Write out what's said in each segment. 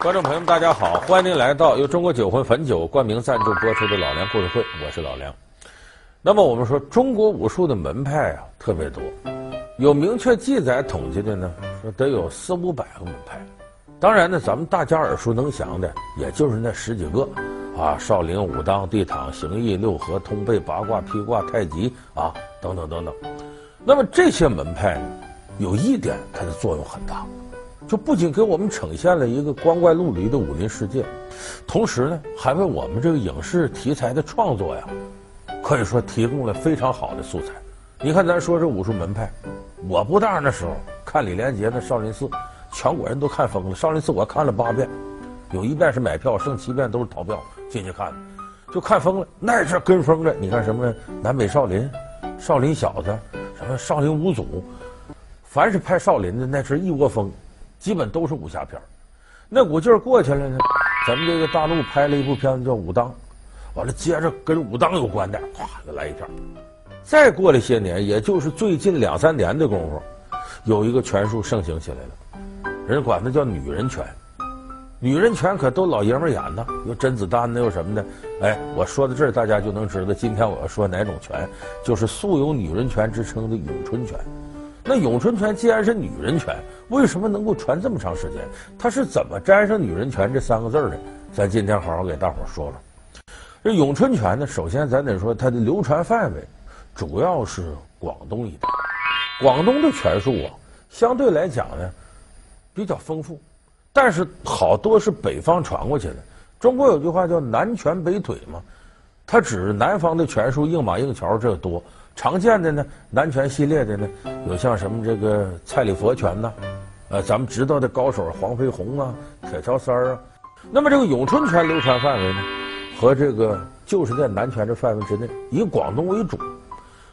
观众朋友们，大家好，欢迎您来到由中国酒魂汾酒冠名赞助播出的《老梁故事会》，我是老梁。那么我们说，中国武术的门派啊特别多，有明确记载统计的呢，说得有四五百个门派。当然呢，咱们大家耳熟能详的，也就是那十几个，啊，少林、武当、地躺、形意、六合、通背、八卦、劈挂、太极啊，等等等等。那么这些门派呢，有一点它的作用很大。就不仅给我们呈现了一个光怪陆离的武林世界，同时呢，还为我们这个影视题材的创作呀，可以说提供了非常好的素材。你看，咱说这武术门派，我不大那时候看李连杰的少林寺，全国人都看疯了。少林寺我看了八遍，有一遍是买票，剩七遍都是逃票进去看，就看疯了。那是跟风的，你看什么南北少林、少林小子、什么少林五祖，凡是拍少林的，那是一窝蜂。基本都是武侠片那股劲儿过去了呢，咱们这个大陆拍了一部片子叫《武当》，完了接着跟武当有关的，咵就来一片。再过了些年，也就是最近两三年的功夫，有一个拳术盛行起来了，人管它叫女人拳。女人拳可都老爷们演呢，有甄子丹的，有什么的。哎，我说到这儿，大家就能知道今天我要说哪种拳，就是素有女人拳之称的咏春拳。那咏春拳既然是女人拳，为什么能够传这么长时间？它是怎么沾上女人拳这三个字的？咱今天好好给大伙儿说说。这咏春拳呢，首先咱得说它的流传范围，主要是广东一带。广东的拳术啊，相对来讲呢，比较丰富，但是好多是北方传过去的。中国有句话叫“南拳北腿”嘛，它指南方的拳术硬马硬桥这多。常见的呢，南拳系列的呢，有像什么这个蔡李佛拳呐，呃，咱们知道的高手黄飞鸿啊、铁桥三儿啊。那么这个咏春拳流传范围呢，和这个就是在南拳这范围之内，以广东为主。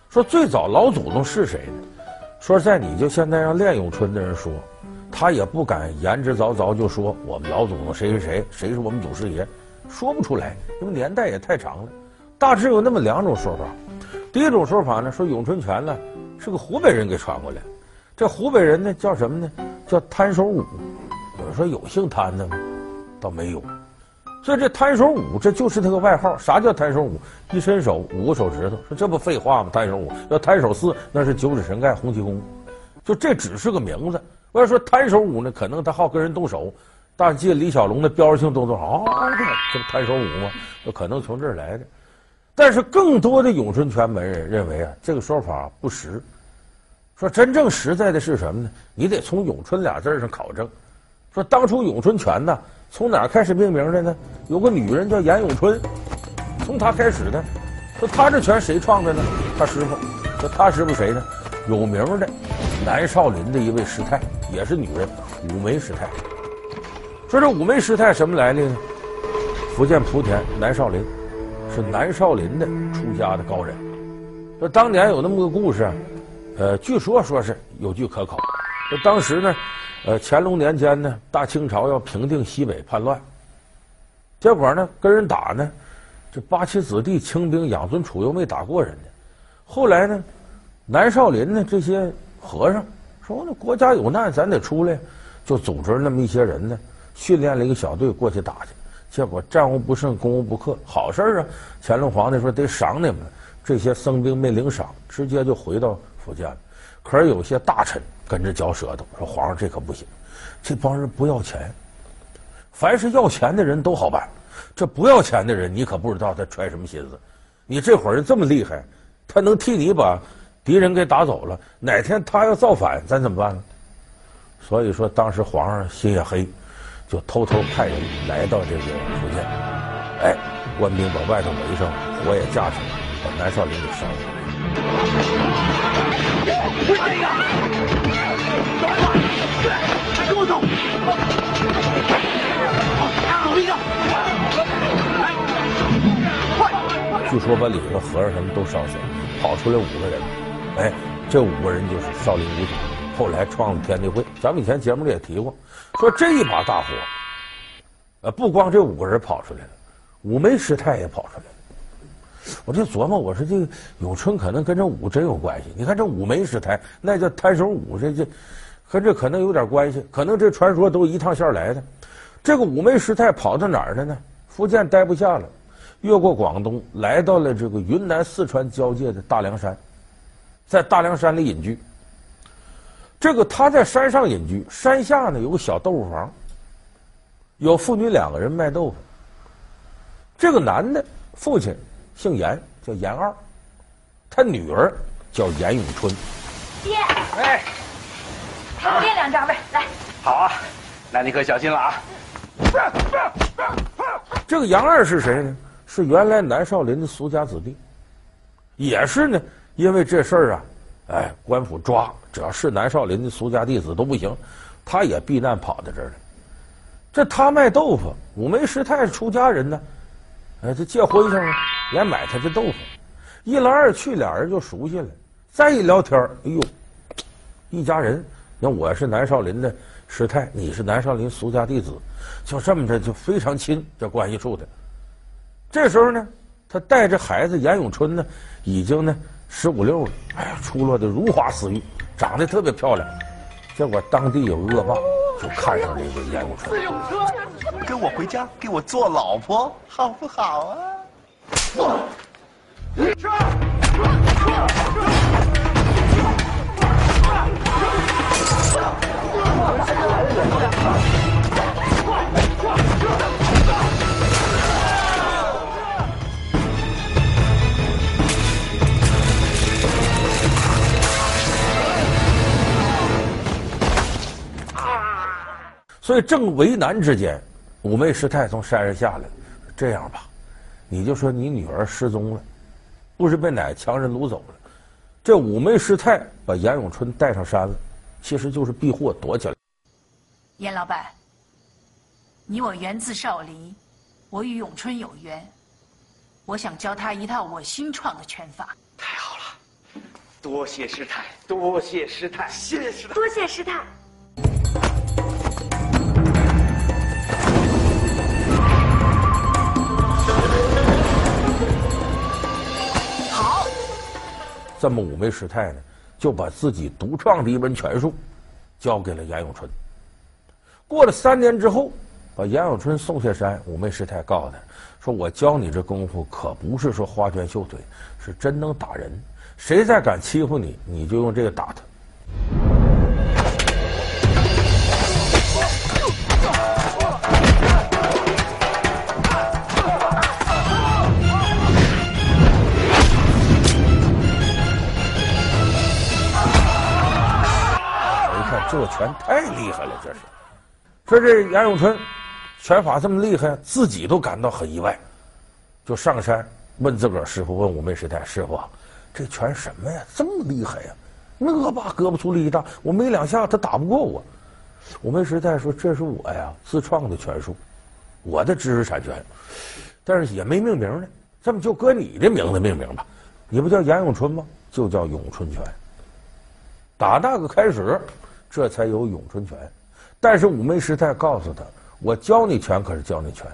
说最早老祖宗是谁呢？说在，你就现在让练咏春的人说，他也不敢言之凿凿就说我们老祖宗谁谁谁，谁是我们祖师爷，说不出来，因为年代也太长了。大致有那么两种说法。第一种说法呢，说咏春拳呢是个湖北人给传过来，这湖北人呢叫什么呢？叫摊手舞。有人说有姓摊的吗？倒没有。所以这摊手舞这就是他个外号。啥叫摊手舞？一伸手五个手指头，说这不废话吗？摊手舞要摊手四，那是九指神丐洪七公。就这只是个名字。我要说摊手舞呢，可能他好跟人动手。大家记得李小龙的标志性动作，啊，这不摊手舞吗？有可能从这儿来的。但是更多的咏春拳门人认为啊，这个说法不实。说真正实在的是什么呢？你得从“咏春”俩字上考证。说当初咏春拳呢，从哪开始命名的呢？有个女人叫严咏春，从她开始的。说她这拳谁创的呢？她师傅。说她师傅谁呢？有名的南少林的一位师太，也是女人，五梅师太。说这五梅师太什么来历呢？福建莆田南少林。是南少林的出家的高人，说当年有那么个故事，呃，据说说是有据可考。当时呢，呃，乾隆年间呢，大清朝要平定西北叛乱，结果呢，跟人打呢，这八旗子弟清兵养尊处优没打过人家。后来呢，南少林呢这些和尚说那国家有难，咱得出来，就组织那么一些人呢，训练了一个小队过去打去。结果战无不胜，攻无不克，好事啊！乾隆皇帝说得赏你们，这些僧兵没领赏，直接就回到福建了。可是有些大臣跟着嚼舌头，说皇上这可不行，这帮人不要钱，凡是要钱的人都好办，这不要钱的人你可不知道他揣什么心思。你这伙人这么厉害，他能替你把敌人给打走了，哪天他要造反，咱怎么办呢？所以说当时皇上心也黑。就偷偷派人来到这个福建，哎，官兵把外头围上，火也架起来，南少林给烧了。跟我走！据说把里头和尚什么都烧死了，跑出来五个人，哎，这五个人就是少林五祖，后来创了天地会。咱们以前节目里也提过。说这一把大火，呃，不光这五个人跑出来了，五梅师太也跑出来了。我就琢磨，我说这个咏春可能跟这武真有关系。你看这五梅师太，那叫摊手武，这这和这可能有点关系。可能这传说都一趟线来的。这个五枚师太跑到哪儿了呢？福建待不下了，越过广东，来到了这个云南四川交界的大凉山，在大凉山里隐居。这个他在山上隐居，山下呢有个小豆腐房，有父女两个人卖豆腐。这个男的父亲姓严，叫严二，他女儿叫严永春。爹，哎，给我练两招呗，来。好啊，那你可小心了啊。这个杨二是谁呢？是原来南少林的俗家子弟，也是呢，因为这事儿啊，哎，官府抓，只要是南少林的俗家弟子都不行，他也避难跑到这儿来。这他卖豆腐，五枚师太是出家人呢，哎，这结婚上来买他的豆腐，一来二去，俩人就熟悉了。再一聊天，哎呦，一家人，那我是南少林的师太，你是南少林俗家弟子。就这么着，就非常亲，这关系处的。这时候呢，他带着孩子严永春呢，已经呢十五六了，哎呀，出落的如花似玉，长得特别漂亮。结果当地有恶霸就看上了这个严，永春，跟我回家，给我做老婆，好不好啊？所以正为难之间，五妹师太从山上下来，这样吧，你就说你女儿失踪了，不是被哪个强人掳走了？这五枚师太把严永春带上山了，其实就是避祸躲起来。严老板，你我源自少林，我与永春有缘，我想教他一套我新创的拳法。太好了，多谢师太，多谢师太，谢谢师太，多谢师太。这么五枚师太呢，就把自己独创的一门拳术交给了严永春。过了三年之后，把严永春送下山，五枚师太告诉他：“说我教你这功夫可不是说花拳绣腿，是真能打人。谁再敢欺负你，你就用这个打他。”这拳太厉害了，这是。说这严永春拳法这么厉害，自己都感到很意外，就上山问自个儿师傅，问五枚师太师傅：“这拳什么呀？这么厉害呀？那恶霸胳膊粗力气大，我没两下他打不过我。”五枚师太说：“这是我呀自创的拳术，我的知识产权，但是也没命名呢。这么就搁你的名字命名吧，你不叫严永春吗？就叫咏春拳。打那个开始。”这才有咏春拳，但是五枚师太告诉他：“我教你拳可是教你拳，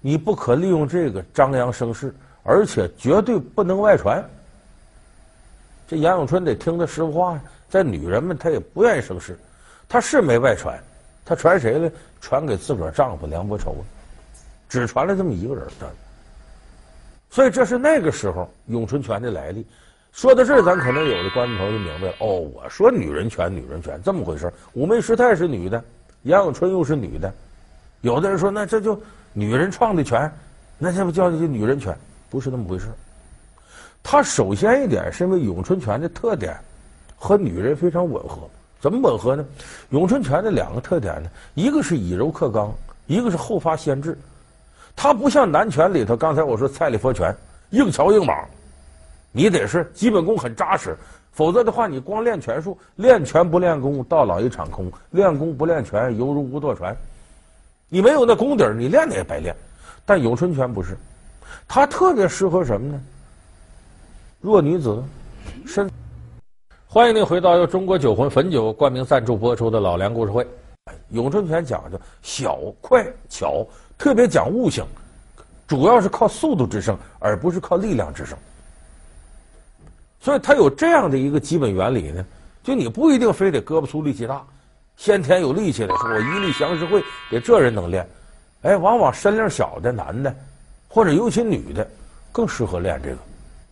你不可利用这个张扬声势，而且绝对不能外传。”这杨永春得听他师傅话呀，在女人们他也不愿意生事，他是没外传，他传谁呢？传给自个儿丈夫梁伯仇，只传了这么一个人的。所以这是那个时候咏春拳的来历。说到这儿，咱可能有的观众朋友就明白了。哦，我说女人拳，女人拳这么回事。五枚师太是女的，杨永春又是女的。有的人说，那这就女人创的拳，那这不叫这女人拳？不是那么回事。他首先一点是因为咏春拳的特点和女人非常吻合。怎么吻合呢？咏春拳的两个特点呢，一个是以柔克刚，一个是后发先至。它不像南拳里头，刚才我说蔡李佛拳，硬桥硬莽。你得是基本功很扎实，否则的话，你光练拳术，练拳不练功，到老一场空；练功不练拳，犹如无舵船。你没有那功底儿，你练的也白练。但咏春拳不是，它特别适合什么呢？弱女子，身。欢迎您回到由中国酒魂汾酒冠名赞助播出的老梁故事会。咏春拳讲究小快巧，特别讲悟性，主要是靠速度制胜，而不是靠力量制胜。所以它有这样的一个基本原理呢，就你不一定非得胳膊粗力气大，先天有力气的，说我一力降十会，得这人能练。哎，往往身量小的男的，或者尤其女的，更适合练这个。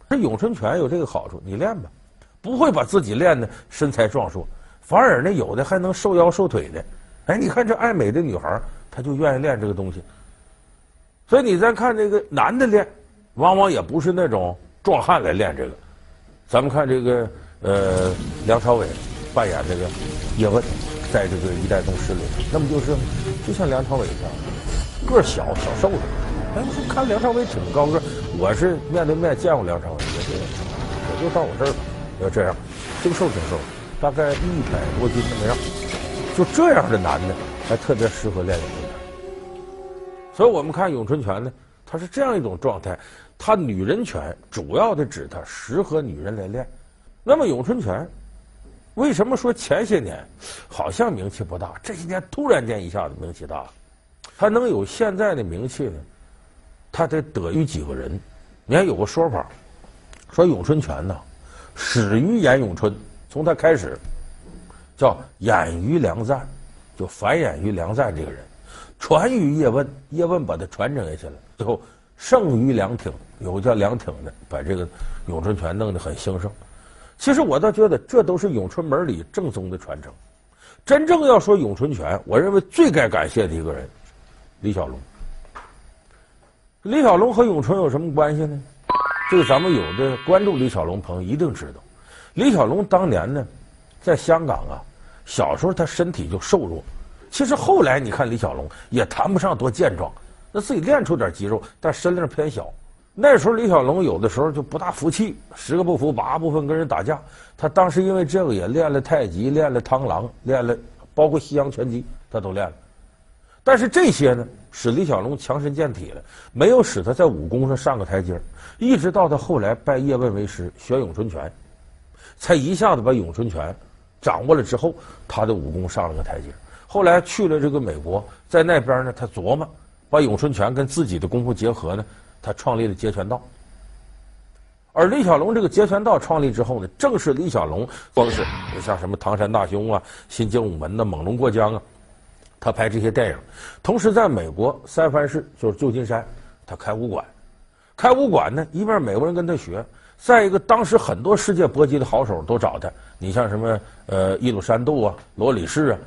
这咏春拳有这个好处，你练吧，不会把自己练的身材壮硕，反而呢，有的还能瘦腰瘦腿的。哎，你看这爱美的女孩，她就愿意练这个东西。所以你再看这个男的练，往往也不是那种壮汉来练这个。咱们看这个呃，梁朝伟扮演这个叶问，在这个《一代宗师》里，那么就是就像梁朝伟一样，个小小瘦的。哎，我看梁朝伟挺高个，我是面对面见过梁朝伟，也就也就到我这儿了，要这样，挺瘦挺瘦，大概一百多斤那么样？就这样的男的，还特别适合练咏春。所以我们看咏春拳呢，它是这样一种状态。它女人拳主要的指它适合女人来练。那么咏春拳为什么说前些年好像名气不大，这些年突然间一下子名气大了？它能有现在的名气呢？它得得于几个人。你看有个说法，说咏春拳呢始于严咏春，从他开始叫演于梁赞，就繁衍于梁赞这个人。传于叶问，叶问把它传承下去了。最后盛于梁挺，有个叫梁挺的，把这个咏春拳弄得很兴盛。其实我倒觉得这都是咏春门里正宗的传承。真正要说咏春拳，我认为最该感谢的一个人，李小龙。李小龙和咏春有什么关系呢？这个咱们有的关注李小龙朋友一定知道。李小龙当年呢，在香港啊，小时候他身体就瘦弱。其实后来你看李小龙也谈不上多健壮，那自己练出点肌肉，但身量偏小。那时候李小龙有的时候就不大服气，十个不服八不分跟人打架。他当时因为这个也练了太极，练了螳螂，练了包括西洋拳击，他都练了。但是这些呢，使李小龙强身健体了，没有使他在武功上上个台阶。一直到他后来拜叶问为师学咏春拳，才一下子把咏春拳掌握了之后，他的武功上了个台阶。后来去了这个美国，在那边呢，他琢磨把咏春拳跟自己的功夫结合呢，他创立了截拳道。而李小龙这个截拳道创立之后呢，正是李小龙光是像什么唐山大兄啊、新精武门呐、猛龙过江啊，他拍这些电影。同时在美国三藩市就是旧金山，他开武馆，开武馆呢，一边美国人跟他学，再一个当时很多世界搏击的好手都找他，你像什么呃伊鲁山度啊、罗里士啊。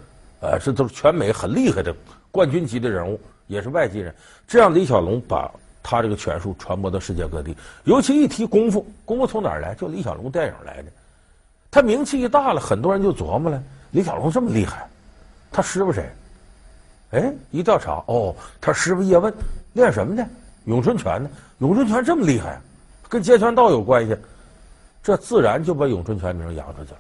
呃，这都是全美很厉害的冠军级的人物，也是外籍人。这样，李小龙把他这个拳术传播到世界各地。尤其一提功夫，功夫从哪儿来？就李小龙电影来的。他名气一大了，很多人就琢磨了：李小龙这么厉害，他师傅谁？哎，一调查，哦，他师傅叶问练什么的？咏春拳呢？咏春拳这么厉害，跟截拳道有关系，这自然就把咏春拳名扬出去了。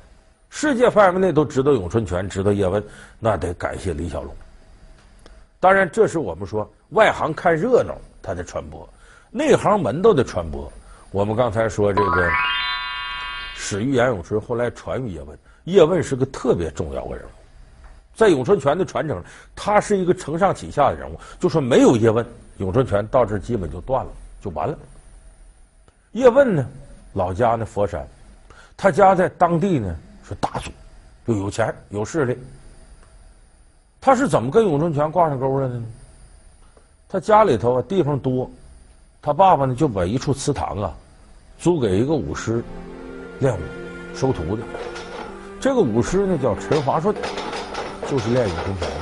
世界范围内都知道咏春拳，知道叶问，那得感谢李小龙。当然，这是我们说外行看热闹，他的传播；内行门道的传播。我们刚才说这个始于严咏春，后来传于叶问。叶问是个特别重要的人物，在咏春拳的传承，他是一个承上启下的人物。就说没有叶问，咏春拳到这基本就断了，就完了。叶问呢，老家呢佛山，他家在当地呢。是大族，又有钱有势力。他是怎么跟咏春拳挂上钩了的呢？他家里头地方多，他爸爸呢就把一处祠堂啊租给一个武师练武收徒弟。这个武师呢叫陈华顺，就是练咏春拳的。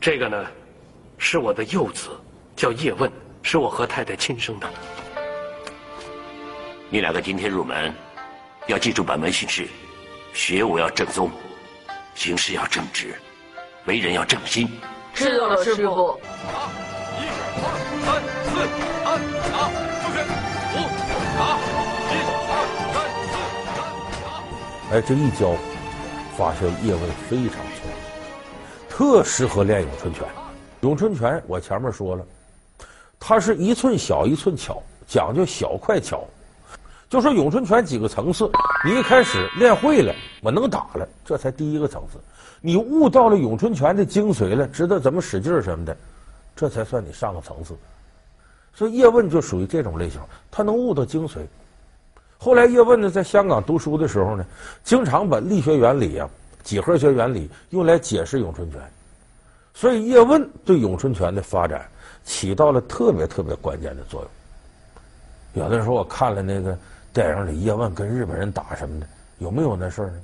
这个呢是我的幼子，叫叶问，是我和太太亲生的。你两个今天入门。要记住本门训示，学武要正宗，行事要正直，为人要正心。知道了，师傅。一、二、三、四、安、打，出拳，五、打，一、二、三、四、安、打。哎，这一教，发现叶问非常聪明，特适合练咏春拳。咏春拳我前面说了，它是一寸小一寸巧，讲究小快巧。就说咏春拳几个层次，你一开始练会了，我能打了，这才第一个层次。你悟到了咏春拳的精髓了，知道怎么使劲什么的，这才算你上个层次。所以叶问就属于这种类型，他能悟到精髓。后来叶问呢，在香港读书的时候呢，经常把力学原理啊、几何学原理用来解释咏春拳。所以叶问对咏春拳的发展起到了特别特别关键的作用。有的人说我看了那个电影里叶问跟日本人打什么的，有没有那事儿呢？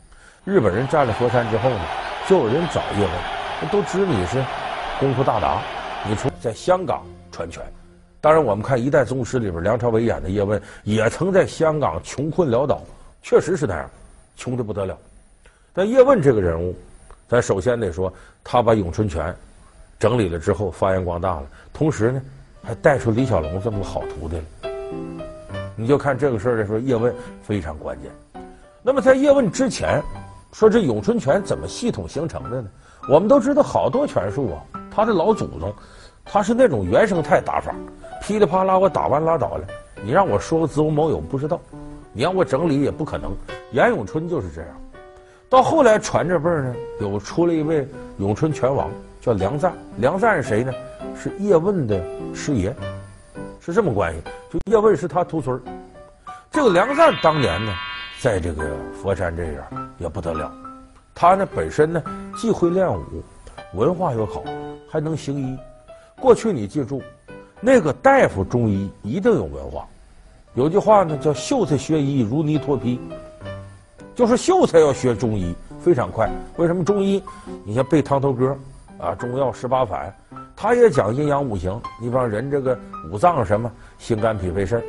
日本人占了佛山之后呢，就有人找叶问，都知你是功夫大达，你出在香港传拳。当然，我们看《一代宗师》里边梁朝伟演的叶问，也曾在香港穷困潦倒，确实是那样，穷得不得了。但叶问这个人物，咱首先得说，他把咏春拳整理了之后发扬光大了，同时呢，还带出李小龙这么个好徒弟了。你就看这个事儿的时候，叶问非常关键。那么在叶问之前，说这咏春拳怎么系统形成的呢？我们都知道好多拳术啊，他的老祖宗，他是那种原生态打法。噼里啪啦，我打完拉倒了。你让我说个子午卯酉，不知道。你让我整理也不可能。严咏春就是这样。到后来传这辈儿呢，有出了一位咏春拳王，叫梁赞。梁赞是谁呢？是叶问的师爷，是这么关系。就叶问是他徒孙。这个梁赞当年呢，在这个佛山这边也不得了。他呢本身呢既会练武，文化又好，还能行医。过去你记住。那个大夫中医一定有文化，有句话呢叫“秀才学医如泥脱皮”，就是秀才要学中医非常快。为什么中医？你像背汤头歌啊，中药十八反，他也讲阴阳五行。你比方人这个五脏什么，心肝脾肺肾，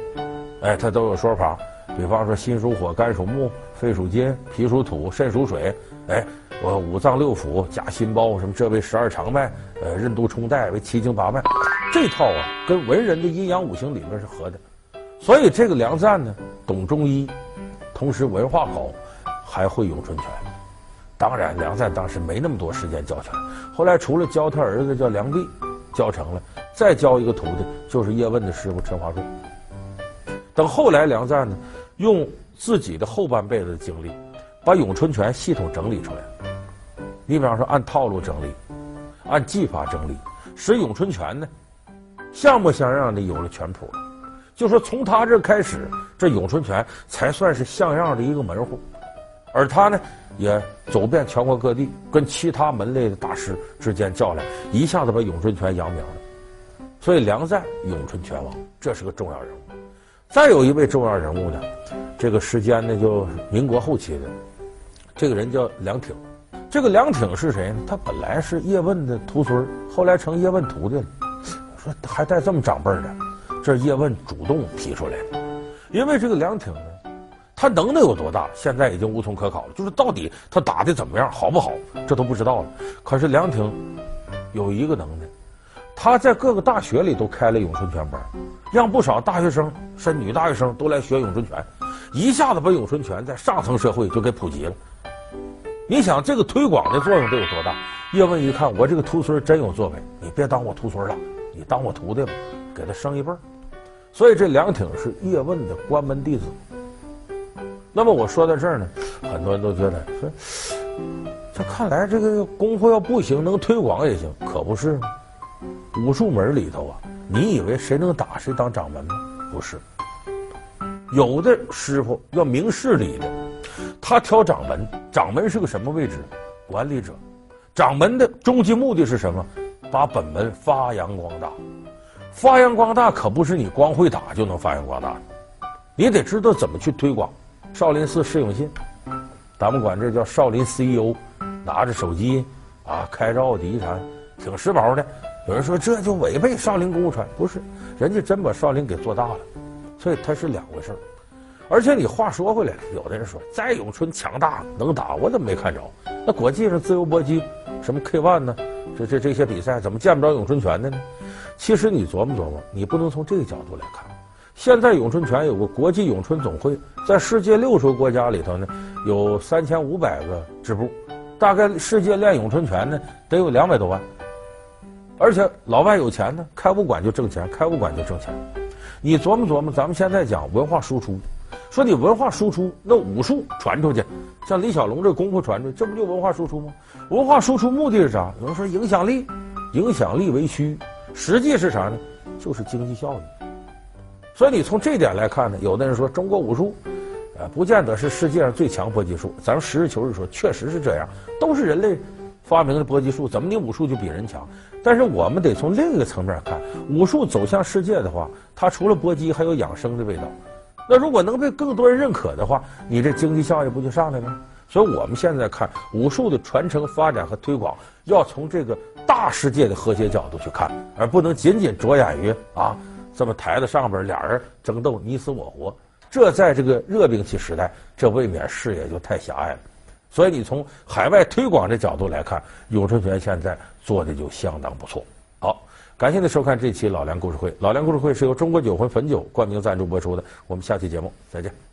哎，他都有说法。比方说心属火，肝属木，肺属金，脾属土，肾属水。哎，我五脏六腑加心包，什么这为十二长脉，呃，任督冲带为七经八脉。这套啊，跟文人的阴阳五行理论是合的，所以这个梁赞呢，懂中医，同时文化好，还会咏春拳。当然，梁赞当时没那么多时间教拳，后来除了教他儿子叫梁弼，教成了，再教一个徒弟，就是叶问的师傅陈华顺。等后来梁赞呢，用自己的后半辈子的经历，把咏春拳系统整理出来。你比方说，按套路整理，按技法整理，使咏春拳呢。像模像样的有了拳谱，就说从他这开始，这咏春拳才算是像样的一个门户，而他呢，也走遍全国各地，跟其他门类的大师之间较量，一下子把咏春拳扬名了。所以梁赞咏春拳王，这是个重要人物。再有一位重要人物呢，这个时间呢就民国后期的，这个人叫梁挺。这个梁挺是谁呢？他本来是叶问的徒孙，后来成叶问徒弟了。说还带这么长辈的，这是叶问主动提出来的。因为这个梁挺呢，他能耐有多大，现在已经无从可考了。就是到底他打的怎么样，好不好，这都不知道了。可是梁挺有一个能耐，他在各个大学里都开了咏春拳班，让不少大学生，甚至女大学生都来学咏春拳，一下子把咏春拳在上层社会就给普及了。你想这个推广的作用得有多大？叶问一看，我这个徒孙真有作为，你别当我徒孙了。你当我徒弟吧，给他升一辈儿。所以这梁挺是叶问的关门弟子。那么我说到这儿呢，很多人都觉得说，这看来这个功夫要不行，能推广也行，可不是吗？武术门里头啊，你以为谁能打谁当掌门吗？不是，有的师傅要明事理的，他挑掌门，掌门是个什么位置？管理者。掌门的终极目的是什么？把本门发扬光大，发扬光大可不是你光会打就能发扬光大的，你得知道怎么去推广。少林寺释永信，咱们管这叫少林 CEO，拿着手机啊开着奥迪啥，挺时髦的。有人说这就违背少林功夫传，不是，人家真把少林给做大了，所以它是两回事儿。而且你话说回来，有的人说再咏春强大能打，我怎么没看着？那国际上自由搏击什么 K1 呢？这这这些比赛怎么见不着咏春拳的呢？其实你琢磨琢磨，你不能从这个角度来看。现在咏春拳有个国际咏春总会，在世界六十个国家里头呢，有三千五百个支部，大概世界练咏春拳呢得有两百多万。而且老外有钱呢，开武馆就挣钱，开武馆就挣钱。你琢磨琢磨，咱们现在讲文化输出，说你文化输出，那武术传出去，像李小龙这功夫传出去，这不就文化输出吗？文化输出目的是啥？有人说影响力，影响力为虚，实际是啥呢？就是经济效益。所以你从这点来看呢，有的人说中国武术，呃，不见得是世界上最强搏击术。咱们实事求是说，确实是这样，都是人类发明的搏击术，怎么你武术就比人强？但是我们得从另一个层面看，武术走向世界的话，它除了搏击，还有养生的味道。那如果能被更多人认可的话，你这经济效益不就上来了？所以我们现在看武术的传承、发展和推广，要从这个大世界的和谐角度去看，而不能仅仅着眼于啊，这么台子上边俩人争斗你死我活。这在这个热兵器时代，这未免视野就太狭隘了。所以你从海外推广的角度来看，咏春拳现在做的就相当不错。好。感谢您收看这期老梁故事会。老梁故事会是由中国酒魂汾酒冠名赞助播出的。我们下期节目再见。